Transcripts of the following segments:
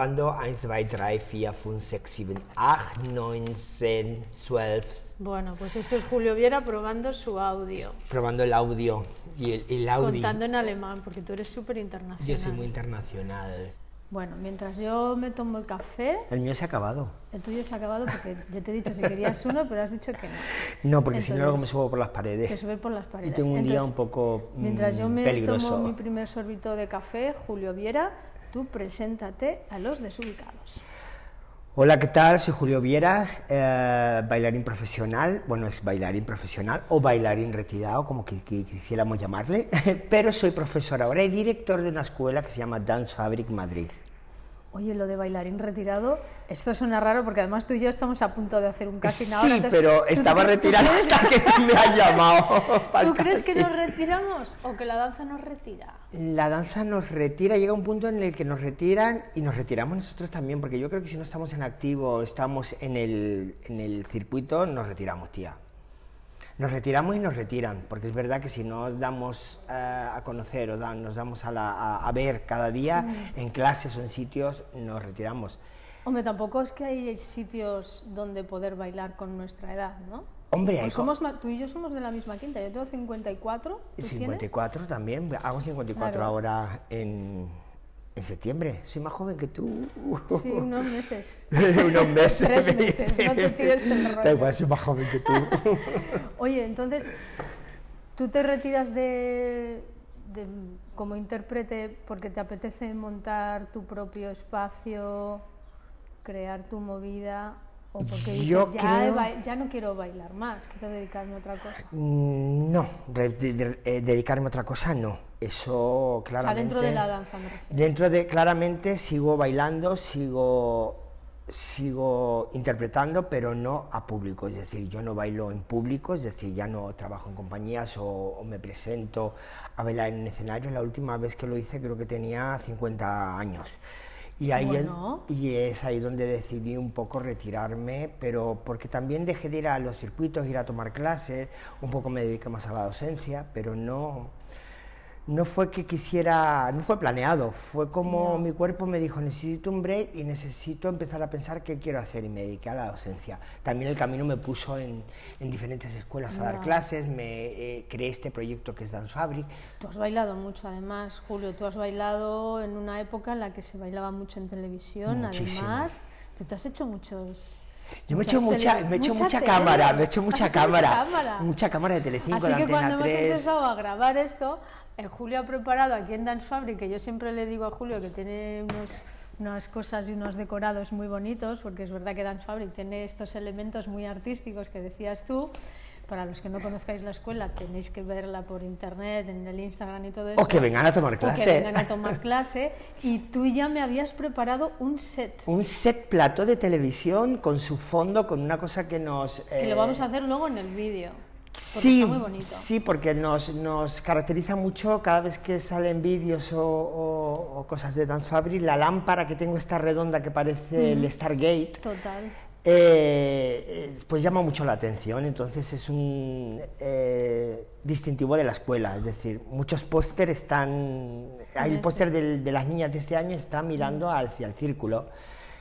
Cuando 1, 2, 3, 4, 5, 6, 7, 8, 9, 10, 12. Bueno, pues esto es Julio Viera probando su audio. Probando el audio. Y el, el audio. Contando en alemán, porque tú eres súper internacional. Yo soy muy internacional. Bueno, mientras yo me tomo el café, El mío se ha acabado. el tuyo se ha acabado porque ya te he dicho si querías uno, pero has dicho que no. No, porque si no luego me subo por las Que paredes. subir por las Y paredes. tengo un día Entonces, un poco mm, Mientras yo me peligroso. tomo mi primer sorbito de café, Julio Viera, tú preséntate a los desubicados. Hola, ¿qué tal? Soy Julio Viera, eh, bailarín profesional. Bueno, es bailarín profesional o bailarín retirado, como quisiéramos llamarle. Pero soy profesor ahora y director de una escuela que se llama Dance Fabric Madrid. Oye, lo de bailarín retirado, esto suena raro porque además tú y yo estamos a punto de hacer un casting ahora. sí, pero ¿tú- estaba retirado hasta que me han llamado. ¿Tú crees que nos retiramos o que la danza nos retira? La danza nos retira, llega un punto en el que nos retiran y nos retiramos nosotros también, porque yo creo que si no estamos en activo, estamos en el, en el circuito, nos retiramos, tía. Nos retiramos y nos retiran, porque es verdad que si no damos eh, a conocer o nos damos a, la- a- a ver cada día en clases o en sitios, nos retiramos. Hombre, tampoco es que hay sitios donde poder bailar con nuestra edad, ¿no? Hombre, hay Pues somos, tú y yo somos de la misma quinta, yo tengo 54, ¿tú tienes? 54 también, hago 54 Claro. ahora en, en septiembre, soy más joven que tú. Sí, unos meses. unos meses. Tres meses, no te tires el rollo. Da igual, soy más joven que tú. Oye, entonces, ¿tú te retiras de, de- como intérprete porque te apetece montar tu propio espacio, crear tu movida? ¿O porque dices, Yo ya, creo- ya no quiero bailar más, quiero dedicarme a otra cosa? Mm, No, de- de- eh, dedicarme a otra cosa no. Eso O claramente. sea, dentro de la danza me refiero. Dentro de, claramente sigo bailando, sigo, sigo interpretando, pero no a público. Es decir, yo no bailo en público, es decir, ya no trabajo en compañías o, o me presento a bailar en un escenario. La última vez que lo hice creo que tenía 50 años. Y ahí es- Bueno. y es ahí donde decidí un poco retirarme, pero porque también dejé de ir a los circuitos, ir a tomar clases, un poco me dediqué más a la docencia, pero no, no fue que quisiera, no fue planeado, fue como mi cuerpo me dijo, necesito un break y necesito empezar a pensar qué quiero hacer y me dediqué a la docencia. También el camino me puso en, en diferentes escuelas a dar clases, me eh, creé este proyecto que es Dance Fabric. Tú has bailado mucho, además, Julio, tú has bailado en una época en la que se bailaba mucho en televisión, Muchísimo. además, tú te has hecho muchos... Yo me he hecho mucha, me he hecho mucha, cámara, me he hecho mucha cámara, cámara. mucha cámara de Telecinco, Así que cuando hemos 3. empezado a grabar esto, eh, Julio ha preparado aquí en Dance Fabric, que yo siempre le digo a Julio que tiene unos, unas cosas y unos decorados muy bonitos, porque es verdad que Dance Fabric tiene estos elementos muy artísticos que decías tú. Para los que no conozcáis la escuela, tenéis que verla por internet, en el Instagram y todo eso. O que vengan a tomar O clase. que vengan a tomar clase. Y tú ya me habías preparado un set, Un set plato de televisión con su fondo, con una cosa que nos... que lo eh, vamos a hacer luego en el vídeo. Porque Sí, está muy bonito. sí, porque nos, nos caracteriza mucho cada vez que salen vídeos o, o- o cosas de Dance Fabric, la lámpara que tengo esta redonda que parece el Stargate, Total. eh, pues llama mucho la atención, entonces es un eh, distintivo de la escuela, es decir, muchos pósteres están, hay el este. póster del- de las niñas de este año está mirando hacia el círculo,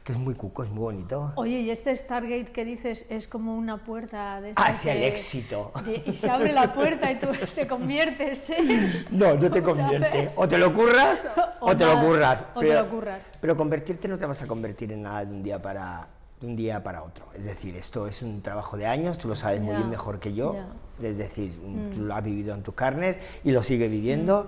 que es muy cuco, es muy bonito. Oye, y este Stargate que dices es como una puerta de Hacia el que- éxito. de- y se abre la puerta y tú te conviertes en... No, no te convierte. O te lo curras o, O te lo nada, curras. o te lo curras. Pero convertirte no te vas a convertir en nada de un día para de un día para otro. Es decir, esto es un trabajo de años, tú lo sabes muy bien mejor que yo. Mm. Es decir, tú lo has vivido en tus carnes y lo sigues viviendo.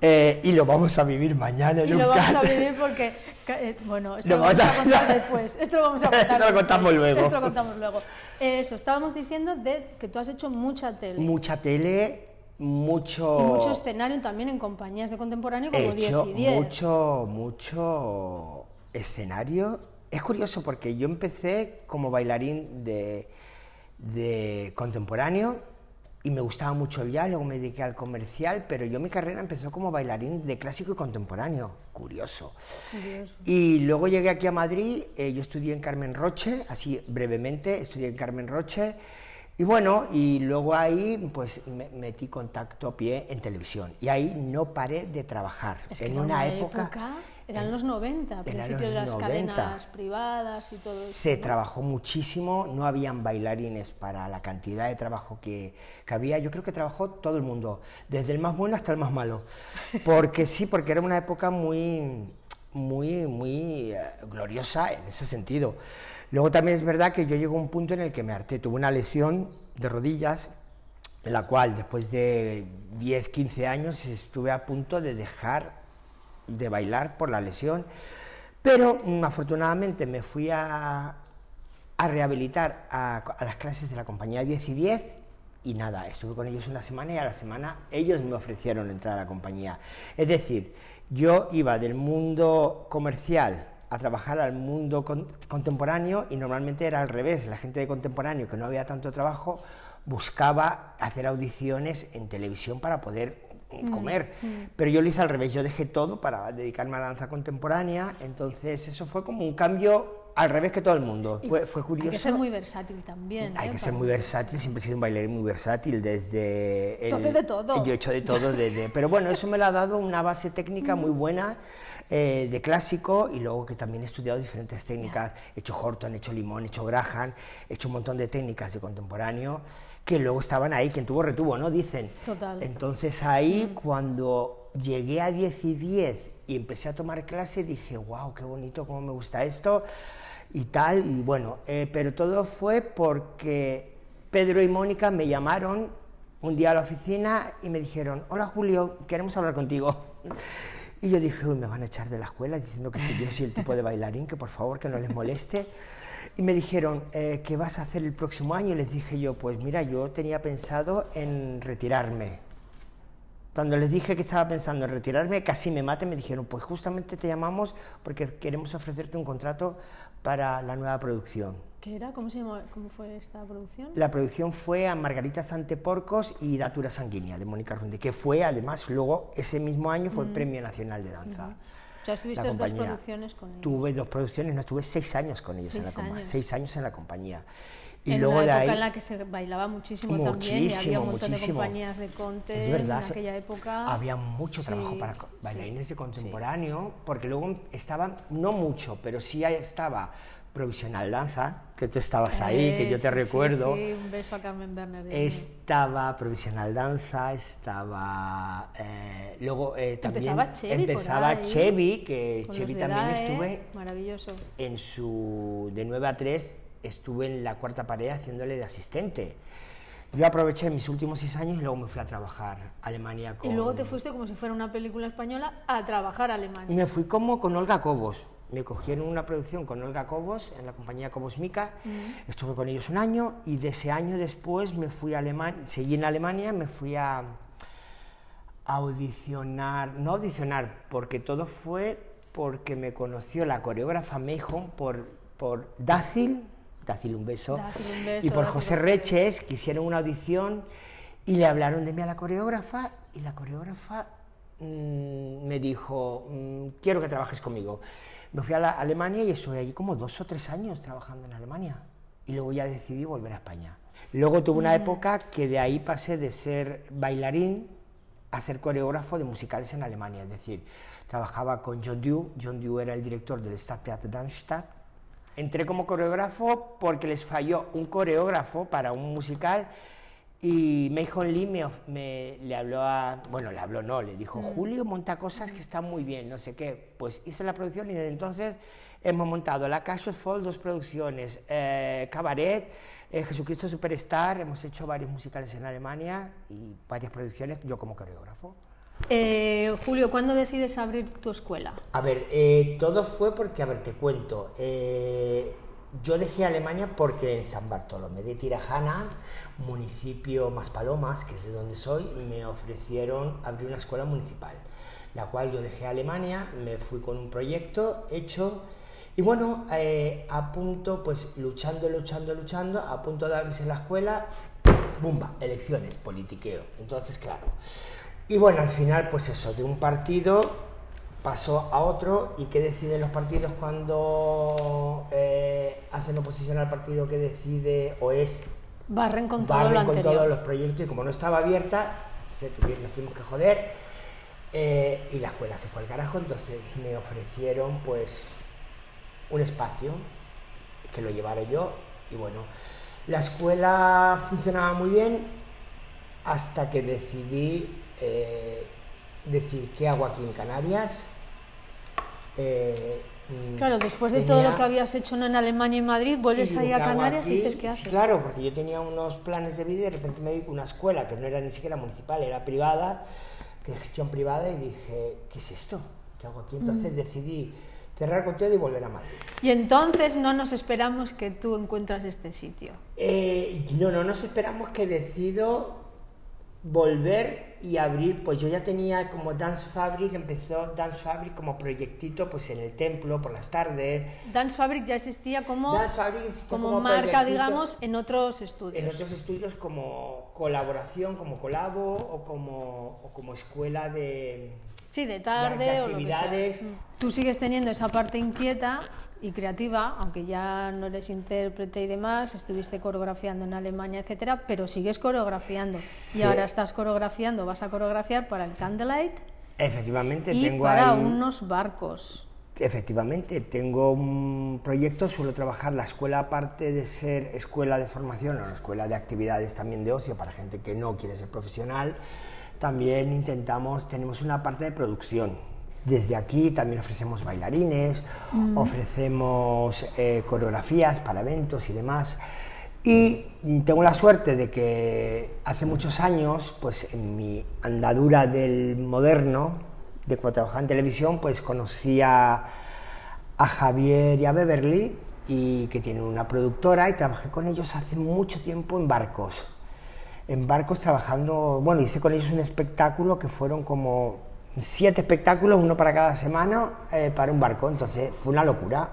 Eh, y lo vamos a vivir mañana en Y un lo vamos a vivir porque... eh, Bueno, esto Lo lo vamos a a- contar después. Esto lo vamos a contar Esto lo después. contamos luego. Esto lo contamos luego. Eso, estábamos diciendo de que tú has hecho mucha tele. Mucha tele, mucho... Y mucho escenario también en compañías de contemporáneo como He 10 hecho y 10. mucho, mucho escenario es curioso porque yo empecé como bailarín de, de contemporáneo y me gustaba mucho el jazz, luego me dediqué al comercial, pero yo mi carrera empezó como bailarín de clásico y contemporáneo, curioso. Y luego llegué aquí a Madrid, eh, yo estudié en Carmen Roche, así brevemente, estudié en Carmen Roche, y bueno, y luego ahí pues me metí contacto a pie en televisión, y ahí no paré de trabajar. en una, época eran los 90, principio de las cadenas privadas y todo eso. Se trabajó muchísimo, no habían bailarines para la cantidad de trabajo que, que, había. Yo creo que trabajó todo el mundo, desde el más bueno hasta el más malo. Porque sí, porque era una época muy, muy, muy eh, gloriosa en ese sentido. Luego también es verdad que yo llego a un punto en el que me harté. Tuve una lesión de rodillas en la cual después de 10, 15 años estuve a punto de dejar de bailar por la lesión, pero afortunadamente me fui a, a rehabilitar a, las clases de la compañía 10 y 10 y nada, estuve con ellos una semana y a la semana ellos me ofrecieron entrar a la compañía. Es decir, yo iba del mundo comercial a trabajar al mundo contemporáneo y normalmente era al revés, la gente de contemporáneo que no había tanto trabajo buscaba hacer audiciones en televisión para poder comer. Mm. Pero yo lo hice al revés, yo dejé todo para dedicarme a la danza contemporánea, entonces eso fue como un cambio al revés que todo el mundo. Fue, fue, curioso. Hay que ser muy versátil también. Hay ¿eh? que ser muy versátil, siempre he sido un bailarín muy versátil desde... Entonces de todo. Yo he hecho de todo desde... Pero bueno, eso me lo ha dado una base técnica muy buena. Eh, de clásico y luego que también he estudiado diferentes técnicas, he hecho Horton, he hecho Limón, he hecho Graham, he hecho un montón de técnicas de contemporáneo que luego estaban ahí, quien tuvo retuvo, ¿no? Dicen. Total. Entonces ahí mm. cuando llegué a 10 y 10 y empecé a tomar clase, dije, wow, qué bonito, cómo me gusta esto y tal, y bueno, eh, pero todo fue porque Pedro y Mónica me llamaron un día a la oficina y me dijeron, hola Julio, queremos hablar contigo. Y yo dije, Uy, me van a echar de la escuela diciendo que yo soy el tipo de bailarín, que por favor que no les moleste. Y me dijeron, eh, ¿qué vas a hacer el próximo año? Y les dije yo, pues mira, yo tenía pensado en retirarme. Cuando les dije que estaba pensando en retirarme, casi me maten, me dijeron, pues justamente te llamamos porque queremos ofrecerte un contrato para la nueva producción. ¿Qué era? ¿Cómo, se ¿Cómo fue esta producción? La producción fue a Margarita Santeporcos y Datura Sanguínea, de Mónica Runde, que fue además, luego ese mismo año fue el mm. Premio Nacional de Danza. O sea, estuviste dos producciones con ellos. Tuve dos producciones, no, estuve seis años con ellos en la compañía. Seis años en la compañía. Y en luego una época en la que se bailaba muchísimo, también y había un montón de compañías de conte en aquella época. Había mucho trabajo para bailarines de contemporáneo, porque luego estaba, no mucho, pero sí estaba Provisional Danza, que tú estabas ahí, que yo te recuerdo. Sí, un beso a Carmen Werner. Estaba Provisional Danza, estaba. Eh, luego eh, también. Empezaba Chevy. Empezaba Chevy, que Chevy también estuve. Maravilloso. En su. De 9 a 3 estuve en la cuarta pared haciéndole de asistente. Yo aproveché mis últimos seis años y luego me fui a trabajar a Alemania con... Y luego te fuiste como si fuera una película española a trabajar a Alemania. Me fui como con Olga Cobos me cogieron una producción con Olga Cobos en la compañía Cobos Mica, mm. estuve con ellos un año y de ese año después me fui a Alemania, seguí en Alemania, me fui a, audicionar, no audicionar, porque todo fue porque me conoció la coreógrafa Meijon por, por Dácil, Dácil un beso, y por José Reches, que hicieron una audición y le hablaron de mí a la coreógrafa y la coreógrafa mm, me dijo, mm, quiero que trabajes conmigo. Me fui a Alemania y estuve allí como dos o tres años trabajando en Alemania. Y luego ya decidí volver a España. Luego tuve una época que de ahí pasé de ser bailarín a ser coreógrafo de musicales en Alemania. Es decir, trabajaba con John Dew. John Dew era el director del Stadttheater Darmstadt. Entré como coreógrafo porque les falló un coreógrafo para un musical y Mayhon Lee me, le habló a, bueno, le habló no, le dijo. Julio monta cosas que están muy bien, no sé qué. Pues hice la producción y desde entonces hemos montado La Casual Fall, dos producciones, eh, Cabaret, eh, Jesucristo Superstar, hemos hecho varios musicales en Alemania y varias producciones, yo como coreógrafo. Eh, Julio, ¿cuándo decides abrir tu escuela? A ver, todo fue porque, a ver, te cuento. Yo dejé Alemania porque en San Bartolomé de Tirajana municipio Maspalomas, que es de donde soy, me ofrecieron abrir una escuela municipal, la cual yo dejé Alemania, me fui con un proyecto hecho Y bueno, eh, a punto, pues luchando, luchando, luchando, a punto de abrirse la escuela, ¡bumba! Elecciones, politiqueo. Entonces, claro. Y bueno, al final, pues eso, de un partido pasó a otro y qué deciden los partidos cuando eh, hacen oposición al partido que decide o es barren con, todo con todos los proyectos y como no estaba abierta se tuvieron, nos tuvimos que joder eh, y la escuela se fue al carajo entonces me ofrecieron pues un espacio que lo llevara yo y bueno la escuela funcionaba muy bien hasta que decidí eh, decir qué hago aquí en Canarias eh, mm, claro, después de todo lo que habías hecho en Alemania y Madrid, vuelves ahí a Canarias y dices, ¿qué haces? claro, porque yo tenía unos planes de vida y de repente me vi una escuela que no era ni siquiera municipal, era privada, que es gestión privada, y dije, ¿qué es esto? ¿Qué hago aquí? Entonces mm. decidí cerrar con todo y volver a Madrid. Y entonces no nos esperamos que tú encuentras este sitio. Eh, no, no nos esperamos que decido volver y abrir, pues yo ya tenía como Dance Fabric, empezó Dance Fabric como proyectito pues en el templo por las tardes. Dance Fabric ya existía como, como, marca, digamos, en otros estudios. En otros estudios como colaboración, como colabo o como, o como escuela de... Sí, de tarde o lo que sea. Tú sigues teniendo esa parte inquieta y creativa, aunque ya no eres intérprete y demás, estuviste coreografiando en Alemania, etcétera, pero sigues coreografiando. Y ahora estás coreografiando, vas a coreografiar para el Candlelight. Efectivamente, y tengo para unos barcos. Efectivamente, tengo un proyecto, suelo trabajar la escuela, aparte de ser escuela de formación, o escuela de actividades también de ocio para gente que no quiere ser profesional, también intentamos, tenemos una parte de producción desde aquí también ofrecemos bailarines, mm. ofrecemos eh, coreografías para eventos y demás. Y tengo la suerte de que hace muchos años, pues en mi andadura del moderno, de cuando trabajaba en televisión, pues conocí a, a Javier y a Beverly, y que tienen una productora, y trabajé con ellos hace mucho tiempo en barcos. En barcos trabajando, bueno, hice con ellos un espectáculo que fueron como siete espectáculos, uno para cada semana, eh, para un barco. Entonces fue una locura.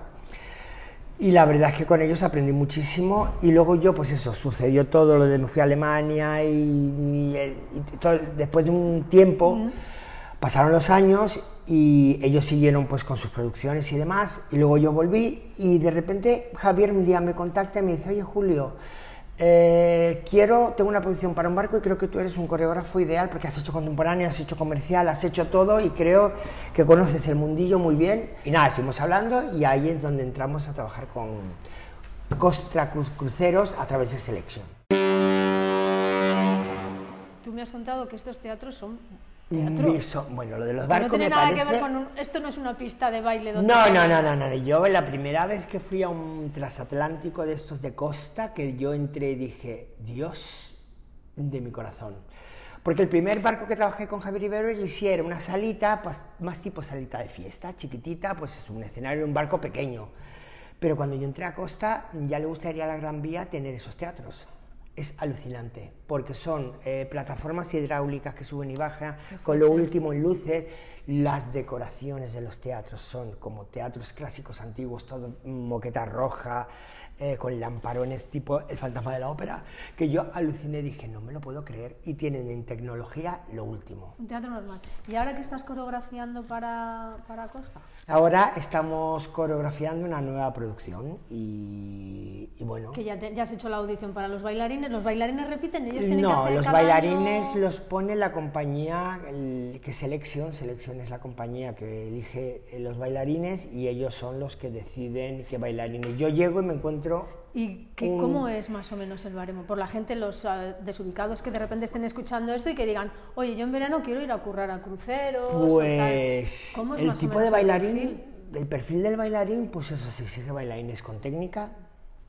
Y la verdad es que con ellos aprendí muchísimo. Y luego yo, pues eso, sucedió todo lo de me fui a Alemania y, después de un tiempo, pasaron los años y ellos siguieron pues con sus producciones y demás. Y luego yo volví y de repente Javier un día me contacta y me dice, oye Julio, eh, quiero, tengo una producción para un barco y creo que tú eres un coreógrafo ideal porque has hecho contemporáneo, has hecho comercial, has hecho todo y creo que conoces el mundillo muy bien. Y nada, estuvimos hablando y ahí es donde entramos a trabajar con Costra Cruceros a través de Selection. Tú me has contado que estos teatros son bueno, lo de los barcos. No tiene nada que ver con. esto no es una pista de baile donde. No, no, no, no, no. Yo la primera vez que fui a un transatlántico de estos de costa, que yo entré y dije, Dios de mi corazón. Porque el primer barco que trabajé con Javier Rivero hicieron una salita, pues, más tipo salita de fiesta, chiquitita, pues es un escenario, un barco pequeño. Pero cuando yo entré a Costa, ya le gustaría a la Gran Vía tener esos teatros es alucinante, porque son eh, plataformas hidráulicas que suben y bajan, con lo último en luces, las decoraciones de los teatros son como teatros clásicos antiguos, todo moqueta roja, eh, con lamparones tipo El fantasma de la ópera, que yo aluciné y dije, no me lo puedo creer, y tienen en tecnología lo último. Un teatro normal. ¿Y ahora qué estás coreografiando para, para Costa? Ahora estamos coreografiando una nueva producción y, bueno... Que ya, ya, has hecho la audición para los bailarines. ¿Los bailarines repiten? ¿Ellos tienen no, que hacer los bailarines los pone la compañía que Selección, Selección es la compañía que elige los bailarines y ellos son los que deciden qué bailarines. Yo llego y me encuentro ¿Y qué, cómo es más o menos el baremo? Por la gente, los uh, desubicados que de repente estén escuchando esto y que digan, oye, yo en verano quiero ir a currar a cruceros. Pues ¿Cómo es el tipo de bailarín, el perfil? del bailarín, pues eso se exige bailarines con técnica,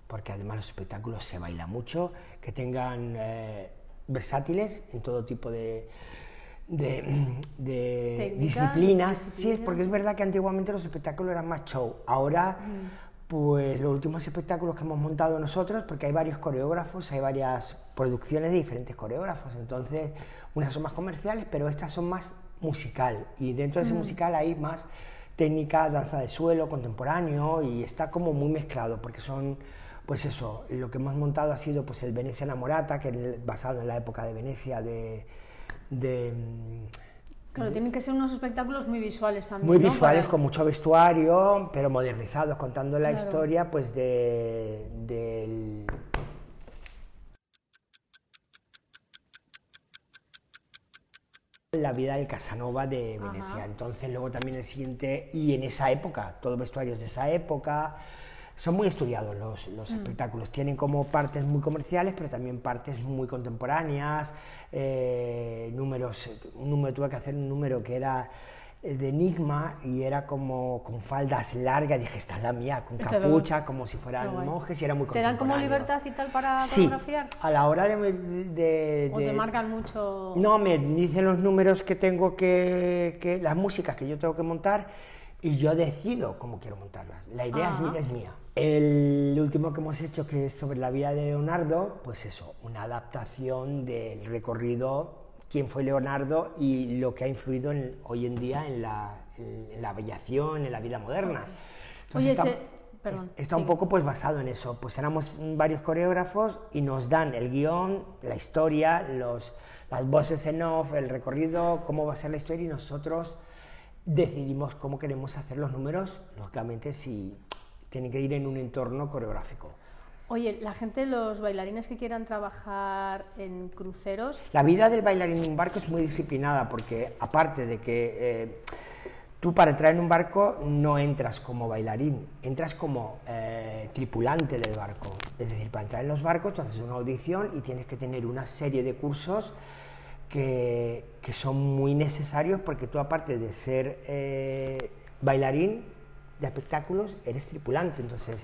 porque además los espectáculos se baila mucho, que tengan eh, versátiles en todo tipo de, de, disciplinas. Sí, porque es verdad que antiguamente los espectáculos eran más show. Ahora pues los últimos espectáculos que hemos montado nosotros, porque hay varios coreógrafos, hay varias producciones de diferentes coreógrafos, entonces unas son más comerciales, pero estas son más musical, y dentro de ese mm. musical hay más técnica, danza de suelo, contemporáneo y está como muy mezclado porque son, pues eso, lo que hemos montado ha sido pues el Venecia Enamorata, que es basado en la época de Venecia de... de Claro, tienen que ser unos espectáculos muy visuales también. Muy ¿no? visuales, Para- con mucho vestuario, pero modernizados, contando la historia pues de, del, la vida del Casanova de Venecia. Entonces luego también el siguiente, y en esa época, todos vestuarios de esa época, son muy estudiados los, los espectáculos. Tienen como partes muy comerciales, pero también partes muy contemporáneas, eh, números, un número, tuve que hacer un número que era eh, de enigma y era como con faldas largas, dije, esta es la mía, con capucha, como si fueran monjes y era muy ¿Te dan como libertad y tal para Sí, coreografiar? a la hora de... de- ¿O te marcan mucho? no, me dicen los números que tengo que, que- las músicas que yo tengo que montar y yo decido cómo quiero montarlas. La idea es, mía, es mía. El último que hemos hecho, que es sobre la vida de Leonardo, pues eso, una adaptación del recorrido, quién fue Leonardo y lo que ha influido en- hoy en día en la, en- en la aviación, en la vida moderna. Oye, está, ese- perdón, está un sigue. poco pues basado en eso. Pues éramos varios coreógrafos y nos dan el guion, la historia, los, las voces en off, el recorrido, cómo va a ser la historia y nosotros decidimos cómo queremos hacer los números, lógicamente si tienen que ir en un entorno coreográfico. Oye, la gente, los bailarines que quieran trabajar en cruceros, La vida del bailarín en un barco es muy disciplinada porque aparte de que eh, tú para entrar en un barco no entras como bailarín, entras como eh, tripulante del barco. Es decir, para entrar en los barcos tú haces una audición y tienes que tener una serie de cursos que, que son muy necesarios porque tú aparte de ser eh, bailarín de espectáculos, eres tripulante. Entonces,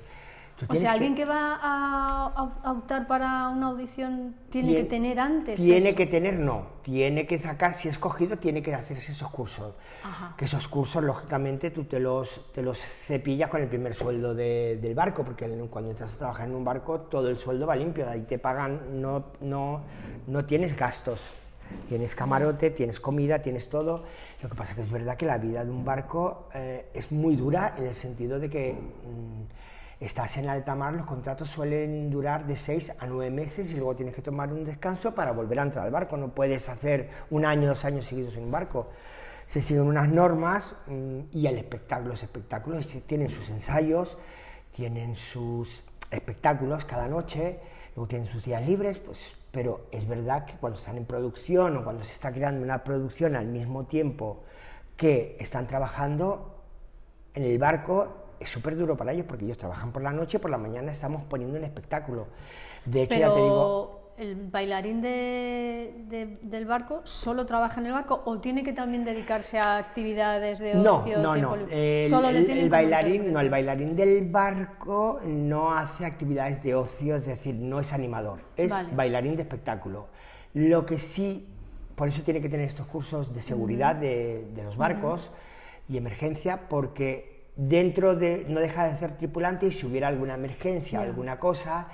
tú o sea, que- alguien que va a, a optar para una audición tiene que tener antes Tiene eso? que tener, no. Tiene que sacar, si es escogido, tiene que hacerse esos cursos. Ajá. Que esos cursos, lógicamente, tú te los, te los cepillas con el primer sueldo de- del barco, porque cuando entras a trabajar en un barco, todo el sueldo va limpio, de ahí te pagan, no, no, no tienes gastos. Tienes camarote, tienes comida, tienes todo. Lo que pasa que es verdad que la vida de un barco eh, es muy dura en el sentido de que mm, estás en alta mar, los contratos suelen durar de 6 a 9 meses y luego tienes que tomar un descanso para volver a entrar al barco. No puedes hacer un año, dos años seguidos en un barco. Se siguen unas normas mm, y el espectáculo, los espectáculos tienen sus ensayos, tienen sus espectáculos cada noche, luego tienen sus días libres, pues, pero es verdad que cuando están en producción o cuando se está creando una producción al mismo tiempo que están trabajando en el barco, es súper duro para ellos porque ellos trabajan por la noche y por la mañana estamos poniendo un espectáculo. De hecho, ya te digo, el bailarín de- de- del barco solo trabaja en el barco o tiene que también dedicarse a actividades de No, ocio, no, no. libre? El, Solo le el- tienen el como bailarín, no, el bailarín del barco no hace actividades de ocio, es decir, no es animador, es Vale. bailarín de espectáculo. Lo que sí, por eso tiene que tener estos cursos de seguridad de, de los barcos y emergencia, porque dentro de, no deja de ser tripulante y si hubiera alguna emergencia, alguna cosa,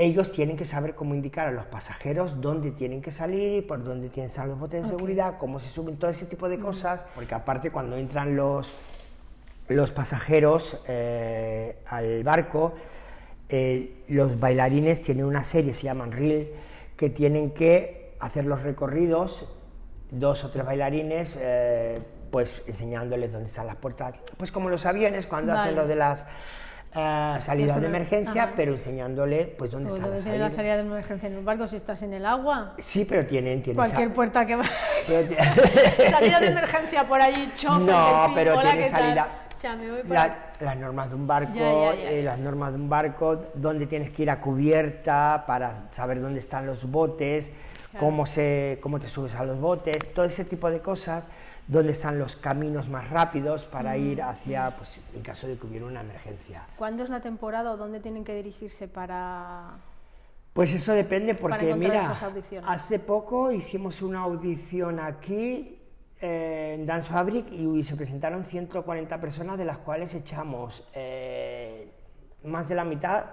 ellos tienen que saber cómo indicar a los pasajeros dónde tienen que salir, por dónde tienen que estar los botes de seguridad, cómo se suben, todo ese tipo de cosas, porque aparte cuando entran los, los pasajeros eh, al barco, eh, los bailarines tienen una serie, se llaman reel, que tienen que hacer los recorridos, dos o tres bailarines, eh, pues enseñándoles dónde están las puertas, pues como los aviones cuando hacen lo de las eh, salidas de emergencia, ajá. pero enseñándole pues dónde Pues tener la salida de emergencia en un barco si estás en el agua. Sí, pero tienen, tienen Cualquier puerta que va. salida de emergencia por allí, chofer, No, pero hola, tiene salida- me voy La- las normas de un barco, Ya, ya, ya, eh, las normas de un barco, dónde tienes que ir a cubierta para saber dónde están los botes, cómo, se, cómo te subes a los botes, todo ese tipo de cosas, dónde están los caminos más rápidos para Mm, ir hacia, pues, en caso de que hubiera una emergencia. ¿Cuándo es la temporada o dónde tienen que dirigirse para...? Pues eso depende porque, mira, esas hace poco hicimos una audición aquí eh, en Dance Fabric y se presentaron 140 personas, de las cuales echamos eh, más de la mitad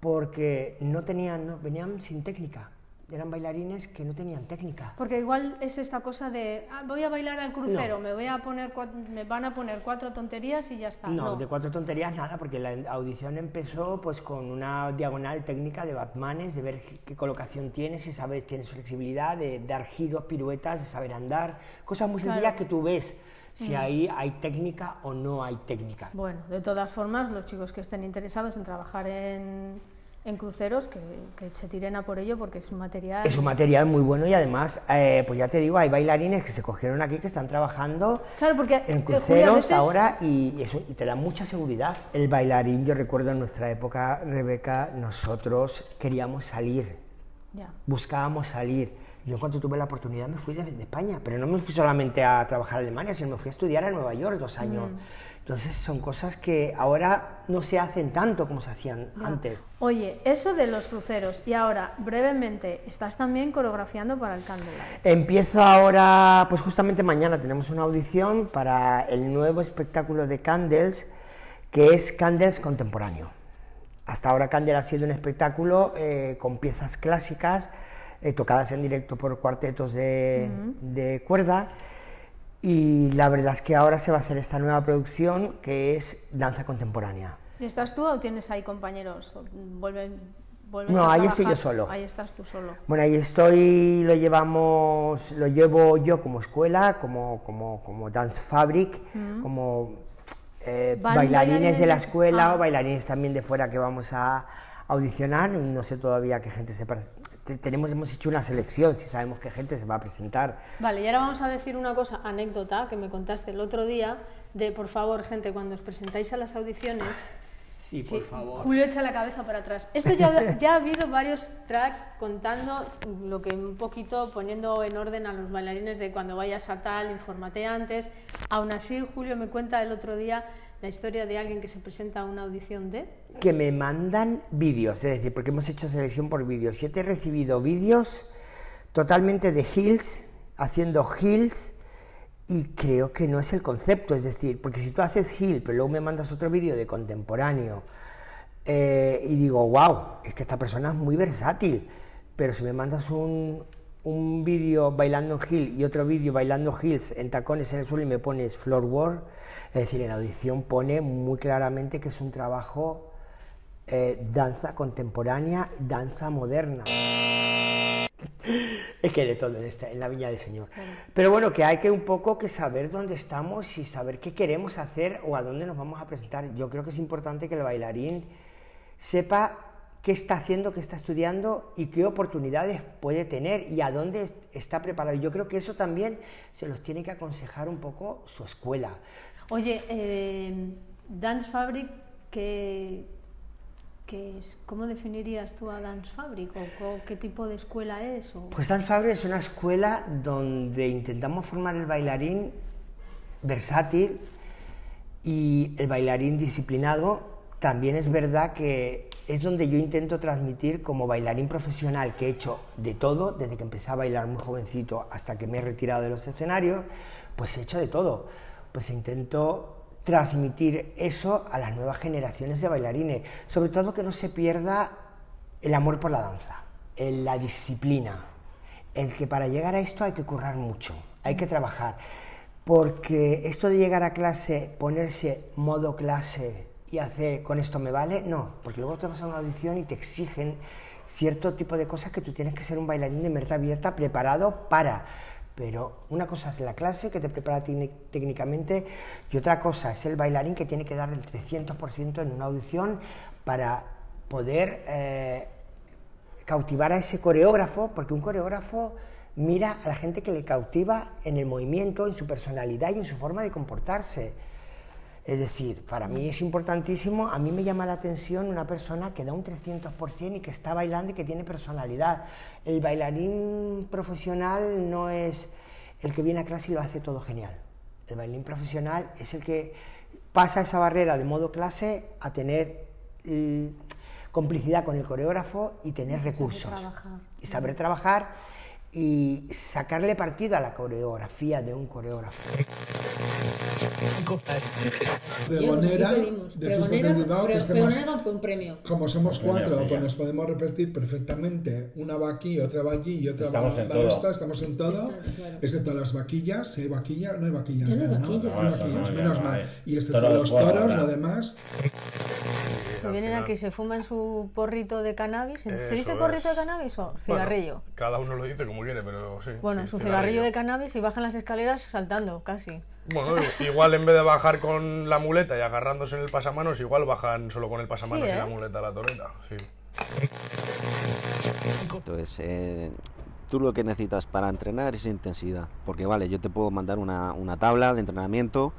porque no tenían, no, venían sin técnica. Eran bailarines que no tenían técnica. Porque igual es esta cosa de ah, voy a bailar al crucero, me voy a poner me van a poner cuatro tonterías y ya está. No, de cuatro tonterías nada, porque la audición empezó pues con una diagonal técnica de Batmanes, de ver qué colocación tienes, si sabes tienes flexibilidad, de dar giros, piruetas, de saber andar, cosas muy sencillas que tú ves si mm. ahí hay técnica o no hay técnica. Bueno, de todas formas, los chicos que estén interesados en trabajar en en cruceros que, se tiren a por ello porque es un material... Es un material muy bueno y además, eh, pues ya te digo, hay bailarines que se cogieron aquí que están trabajando claro, porque, en eh, cruceros ahora y, eso, y te da mucha seguridad. El bailarín, yo recuerdo en nuestra época, Rebeca, nosotros queríamos salir, ya. buscábamos salir. Yo en cuanto tuve la oportunidad me fui de, España, pero no me fui solamente a trabajar en Alemania, sino me fui a estudiar en Nueva York dos años. Mm. Entonces son cosas que ahora no se hacen tanto como se hacían antes. Oye, eso de los cruceros, y ahora, brevemente, ¿estás también coreografiando para el Candlelight? Empiezo ahora, pues justamente mañana tenemos una audición para el nuevo espectáculo de Candles, que es Candles Contemporáneo. Hasta ahora Candle ha sido un espectáculo eh, con piezas clásicas, eh, tocadas en directo por cuartetos de, de cuerda, y la verdad es que ahora se va a hacer esta nueva producción que es danza contemporánea. ¿Y estás tú o tienes ahí compañeros? ¿Vuelven, no, ahí estoy yo solo. Ahí estás tú solo. Bueno, ahí estoy, lo llevamos, lo llevo yo como escuela, como, como, como Dance Fabric, como eh, bailarines, de la escuela o ah. bailarines también de fuera que vamos a audicionar. No sé todavía qué gente se tenemos, hemos hecho una selección, si sabemos qué gente se va a presentar. Vale, y ahora vamos a decir una cosa, anécdota, que me contaste el otro día, de por favor, gente, cuando os presentáis a las audiciones... Sí, por favor. Julio echa la cabeza para atrás. Esto ya, ya ha habido varios tracks contando lo que un poquito poniendo en orden a los bailarines de cuando vayas a tal, infórmate antes. Aún así, Julio me cuenta el otro día la historia de alguien que se presenta a una audición de... Que me mandan vídeos, es decir, porque hemos hecho selección por vídeos. Yo te he recibido vídeos totalmente de Hills, haciendo Hills, y creo que no es el concepto, es decir, porque si tú haces Hill, pero luego me mandas otro vídeo de contemporáneo, eh, y digo, wow, es que esta persona es muy versátil, pero si me mandas un, un vídeo bailando en Hill y otro vídeo bailando Hills en tacones en el suelo y me pones floor work, es decir, en la audición pone muy claramente que es un trabajo eh, danza contemporánea, danza moderna. Es que de todo en, esta, en la Viña del Señor. Pero bueno, que hay que un poco que saber dónde estamos y saber qué queremos hacer o a dónde nos vamos a presentar. Yo creo que es importante que el bailarín sepa qué está haciendo, qué está estudiando y qué oportunidades puede tener y a dónde está preparado. Yo creo que eso también se los tiene que aconsejar un poco su escuela. Oye, eh, Dance Fabric, ¿qué, es? ¿cómo definirías tú a Dance Fabric? ¿O, qué tipo de escuela es? Pues Dance Fabric es una escuela donde intentamos formar el bailarín versátil y el bailarín disciplinado. También es verdad que es donde yo intento transmitir como bailarín profesional que he hecho de todo, desde que empecé a bailar muy jovencito hasta que me he retirado de los escenarios, pues he hecho de todo. Pues intento transmitir eso a las nuevas generaciones de bailarines, sobre todo que no se pierda el amor por la danza, la disciplina, el que para llegar a esto hay que currar mucho, hay que trabajar, porque esto de llegar a clase, ponerse modo clase y hacer con esto me vale, no, porque luego te vas a una audición y te exigen cierto tipo de cosas que tú tienes que ser un bailarín de mente abierta preparado para pero una cosa es la clase que te prepara técnicamente y otra cosa es el bailarín que tiene que dar el 300% en una audición para poder eh, cautivar a ese coreógrafo, porque un coreógrafo mira a la gente que le cautiva en el movimiento, en su personalidad y en su forma de comportarse. Es decir, para mí es importantísimo, a mí me llama la atención una persona que da un 300% y que está bailando y que tiene personalidad. El bailarín profesional no es el que viene a clase y lo hace todo genial. El bailarín profesional es el que pasa esa barrera de modo clase a tener complicidad con el coreógrafo y tener recursos. y saber trabajar y sacarle partido a la coreografía de un coreógrafo. Pregonera de Fiestas de Bilbao, que estemos, con premio. como somos Premio, cuatro, pues nos podemos repetir perfectamente. Una va aquí, otra va allí y otra Estamos va, en va todo. esta, estamos en todo. Está, claro. Excepto las vaquillas, si hay vaquilla, no hay vaquillas. Ya no hay ya, vaquillas. No, No, hay vaquillas, menos no mal. Y excepto los fuego, toros, lo demás. Se vienen final- aquí, se fuman su porrito de cannabis. ¿Se Eso dice es. porrito de cannabis o Bueno, cigarrillo? cada uno lo dice como quiere, pero sí. Bueno, sí, su cigarrillo de cannabis y bajan las escaleras saltando, casi. Bueno, igual en vez de bajar con la muleta y agarrándose en el pasamanos, igual bajan solo con el pasamanos Sí, y ¿eh? la muleta a la torreta. Sí. Entonces, eh, tú lo que necesitas para entrenar es intensidad. Porque, vale, yo te puedo mandar una, una tabla de entrenamiento,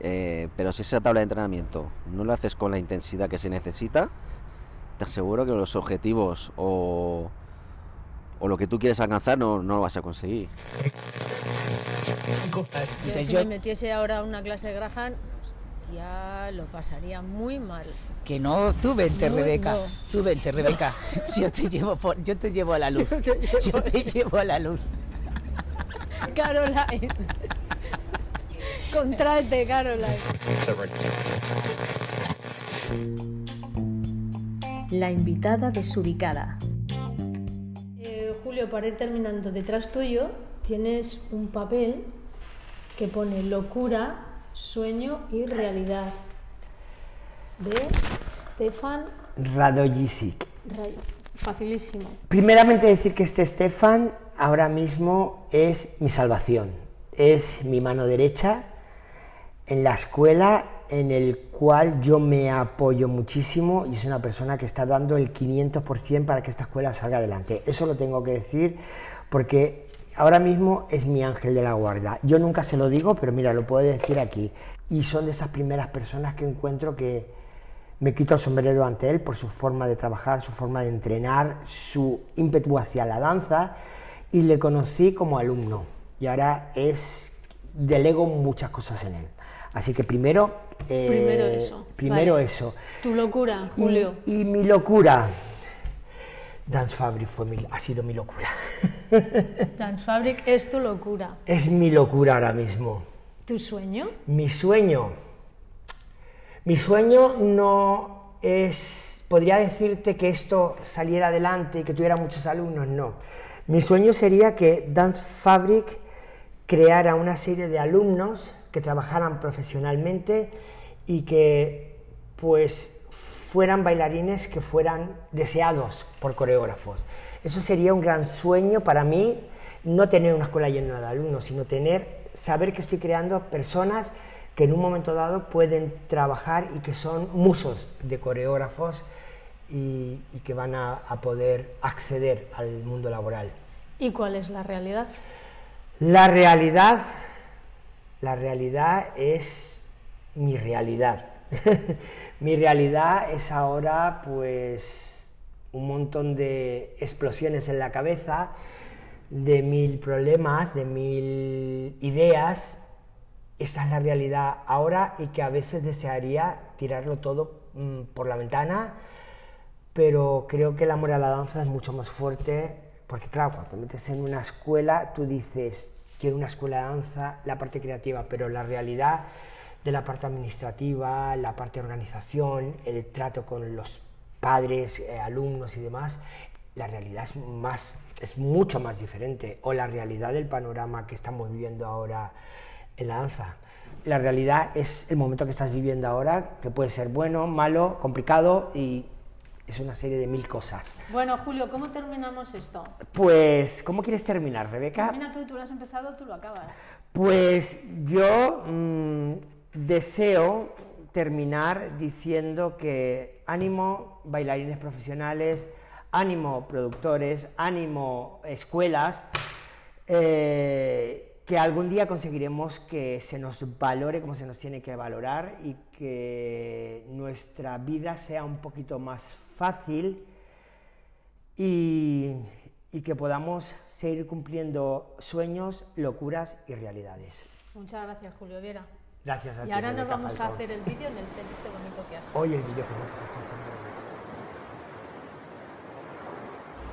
eh, pero si esa tabla de entrenamiento no lo haces con la intensidad que se necesita, te aseguro que los objetivos o, o lo que tú quieres alcanzar no, no lo vas a conseguir. Yo, Entonces si yo- me metiese ahora a una clase de Graham, hostia, lo pasaría muy mal. Que no, tú vente, Muy Rebeca. no. Tú vente, Rebeca. Yo te llevo por- yo te llevo a la luz. Yo te llevo Yo te llevo a la luz. Caroline. Contráete, Caroline. La invitada desubicada. Eh, Julio, para ir terminando, detrás tuyo tienes un papel que pone locura, sueño y realidad. De Stefan Radojicic. Rayo. Facilísimo. Primeramente decir que este Stefan ahora mismo es mi salvación, es mi mano derecha en la escuela en el cual yo me apoyo muchísimo y es una persona que está dando el 500% para que esta escuela salga adelante. Eso lo tengo que decir porque ahora mismo es mi ángel de la guarda. Yo nunca se lo digo, pero mira, lo puedo decir aquí. Y son de esas primeras personas que encuentro que me quito el sombrero ante él por su forma de trabajar, su forma de entrenar, su ímpetu hacia la danza y le conocí como alumno y ahora es delego muchas cosas en él. Así que primero eh, Primero eso, Primero vale. eso. Tu locura, Julio. Y, y mi locura. Dance Fabric fue mi- ha sido mi locura. Dance Fabric es tu locura. es mi locura ahora mismo. ¿Tu sueño? Mi sueño. Mi sueño no es. Podría decirte que esto saliera adelante y que tuviera muchos alumnos, no. Mi sueño sería que Dance Fabric creara una serie de alumnos que trabajaran profesionalmente y que, pues, fueran bailarines que fueran deseados por coreógrafos. Eso sería un gran sueño para mí, no tener una escuela llena de alumnos, sino tener, saber que estoy creando personas que en un momento dado pueden trabajar y que son musos de coreógrafos y, y que van a, a poder acceder al mundo laboral. ¿Y cuál es la realidad? La realidad, la realidad es mi realidad. mi realidad es ahora pues un montón de explosiones en la cabeza, de mil problemas, de mil ideas. Esa es la realidad ahora y que a veces desearía tirarlo todo mm, por la ventana, pero creo que el amor a la danza es mucho más fuerte, porque claro, cuando te metes en una escuela, tú dices, quiero una escuela de danza, la parte creativa, pero la realidad de la parte administrativa, la parte de organización, el trato con los padres, eh, alumnos y demás, la realidad es, más, es mucho más diferente, o la realidad del panorama que estamos viviendo ahora en la danza. La realidad es el momento que estás viviendo ahora, que puede ser bueno, malo, complicado y es una serie de mil cosas. Bueno, Julio, ¿cómo terminamos esto? Pues, ¿cómo quieres terminar, Rebeca? Termina tú, tú lo has empezado, tú lo acabas. Pues yo mm, deseo terminar diciendo que ánimo bailarines profesionales, ánimo productores, ánimo escuelas, eh, que algún día conseguiremos que se nos valore como se nos tiene que valorar y que nuestra vida sea un poquito más fácil y, y que podamos seguir cumpliendo sueños, locuras y realidades. Muchas gracias, Julio Viera. Gracias a ti. Y ahora nos vamos a Falcón. hacer el vídeo en el set este bonito que haces. Hoy el vídeo que me estás enseñando.